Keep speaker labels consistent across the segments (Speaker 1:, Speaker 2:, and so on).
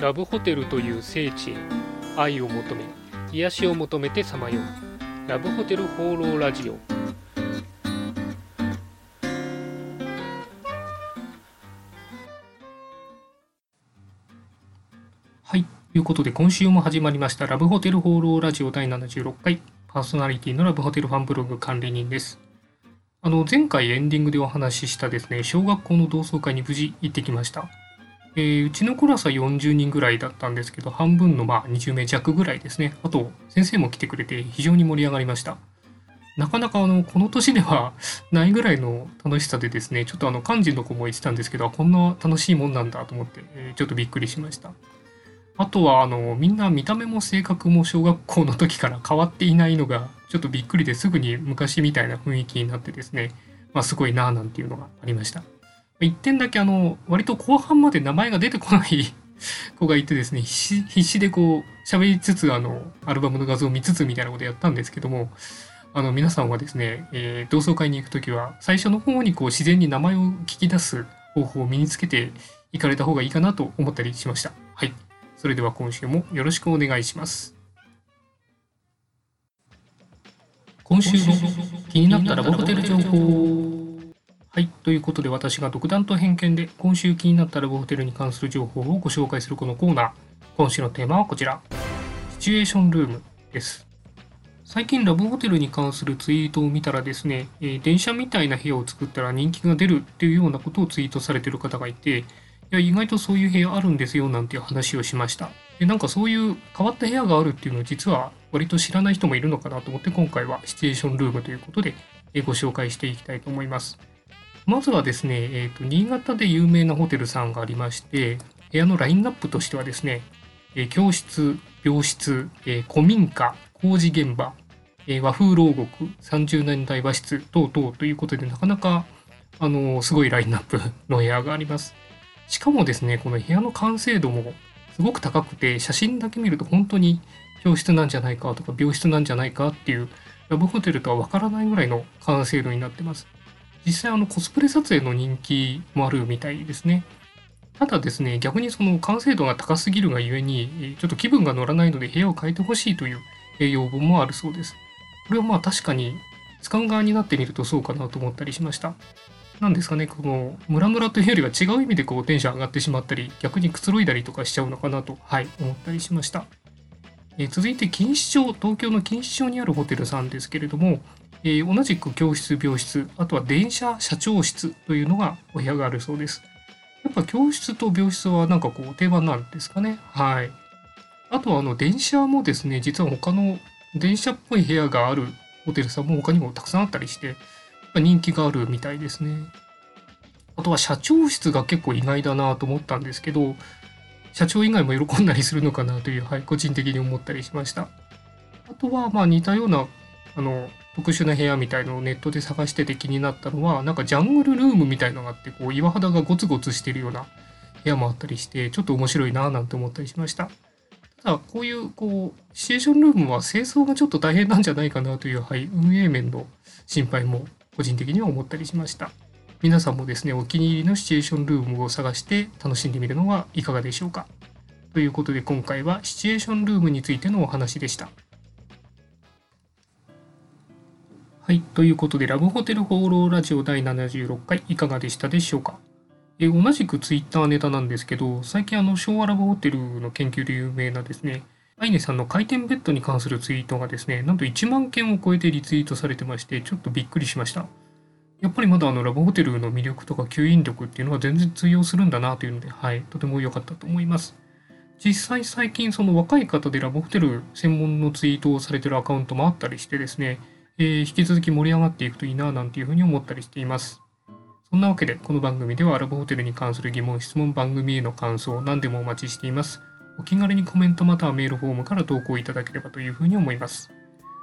Speaker 1: ラブホテルという聖地へ愛を求め癒しを求めてさまよう。ラブホテル放浪ラジオ。はいということで今週も始まりましたラブホテル放浪ラジオ第76回。パーソナリティのラブホテルファンブログ管理人です。あの前回エンディングでお話ししたですね小学校の同窓会に無事行ってきました。えー、うちのクラスは40人ぐらいだったんですけど、半分のまあ20名弱ぐらいですね。あと、先生も来てくれて非常に盛り上がりました。なかなかあの、この年ではないぐらいの楽しさでですね、ちょっとあの、漢字の子も言ってたんですけど、こんな楽しいもんなんだと思って、えー、ちょっとびっくりしました。あとは、あの、みんな見た目も性格も小学校の時から変わっていないのが、ちょっとびっくりですぐに昔みたいな雰囲気になってですね、まあ、すごいなぁなんていうのがありました。1点だけあの、割と後半まで名前が出てこない 子がいてですね、必死でこう、喋りつつ、あの、アルバムの画像を見つつみたいなことやったんですけども、あの、皆さんはですね、えー、同窓会に行くときは、最初の方にこう、自然に名前を聞き出す方法を身につけていかれた方がいいかなと思ったりしました。はい。それでは今週もよろしくお願いします。今週の気になったらボホテル情報。はい。ということで私が独断と偏見で今週気になったラブホテルに関する情報をご紹介するこのコーナー。今週のテーマはこちら。シチュエーションルームです。最近ラブホテルに関するツイートを見たらですね、えー、電車みたいな部屋を作ったら人気が出るっていうようなことをツイートされてる方がいて、いや、意外とそういう部屋あるんですよなんていう話をしました。で、なんかそういう変わった部屋があるっていうのを実は割と知らない人もいるのかなと思って今回はシチュエーションルームということでご紹介していきたいと思います。まずはですね、えーと、新潟で有名なホテルさんがありまして、部屋のラインナップとしてはですね、え、教室、病室、え、古民家、工事現場、え、和風牢獄、30年代和室等々ということで、なかなか、あのすごいラインナップの部屋があります。しかもですね、この部屋の完成度もすごく高くて、写真だけ見ると本当に教室なんじゃないかとか病室なんじゃないかっていうラブホテルとはわからないぐらいの完成度になってます。実際あのコスプレ撮影の人気もあるみたいですね。ただですね、逆にその完成度が高すぎるがゆえに、ちょっと気分が乗らないので部屋を変えてほしいという要望もあるそうです。これはまあ確かに使う側になってみるとそうかなと思ったりしました。なんですかね、このムラムラというよりは違う意味でこうテンション上がってしまったり、逆にくつろいだりとかしちゃうのかなと、はい、思ったりしました。え続いて錦糸町、東京の錦糸町にあるホテルさんですけれども、えー、同じく教室、病室、あとは電車社長室というのがお部屋があるそうです。やっぱ教室と病室はなんかこう定番なんですかね。はい。あとはあの電車もですね、実は他の電車っぽい部屋があるホテルさんも他にもたくさんあったりして、人気があるみたいですね。あとは社長室が結構意外だなと思ったんですけど、社長以外も喜んだりするのかなという、はい、個人的に思ったりしました。あとは、まあ似たような、あの、特殊な部屋みたいのをネットで探してて気になったのはなんかジャングルルームみたいのがあってこう岩肌がゴツゴツしてるような部屋もあったりしてちょっと面白いなぁなんて思ったりしました。ただこういうこうシチュエーションルームは清掃がちょっと大変なんじゃないかなという、はい、運営面の心配も個人的には思ったりしました。皆さんもですねお気に入りのシチュエーションルームを探して楽しんでみるのはいかがでしょうか？ということで今回はシチュエーションルームについてのお話でした。はい。ということで、ラブホテル放浪ラジオ第76回いかがでしたでしょうか？え同じくツイッターネタなんですけど、最近あの昭和ラブホテルの研究で有名なですね、アイネさんの回転ベッドに関するツイートがですね、なんと1万件を超えてリツイートされてまして、ちょっとびっくりしました。やっぱりまだあのラブホテルの魅力とか吸引力っていうのは全然通用するんだなというので、はい、とても良かったと思います。実際最近その若い方でラブホテル専門のツイートをされてるアカウントもあったりしてですね、え、引き続き盛り上がっていくといいななんていうふうに思ったりしています。そんなわけで、この番組ではアラブホテルに関する疑問、質問、番組への感想、何でもお待ちしています。お気軽にコメントまたはメールフォームから投稿いただければというふうに思います。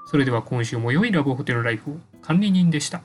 Speaker 1: それでは今週も良いラブホテルライフを管理人でした。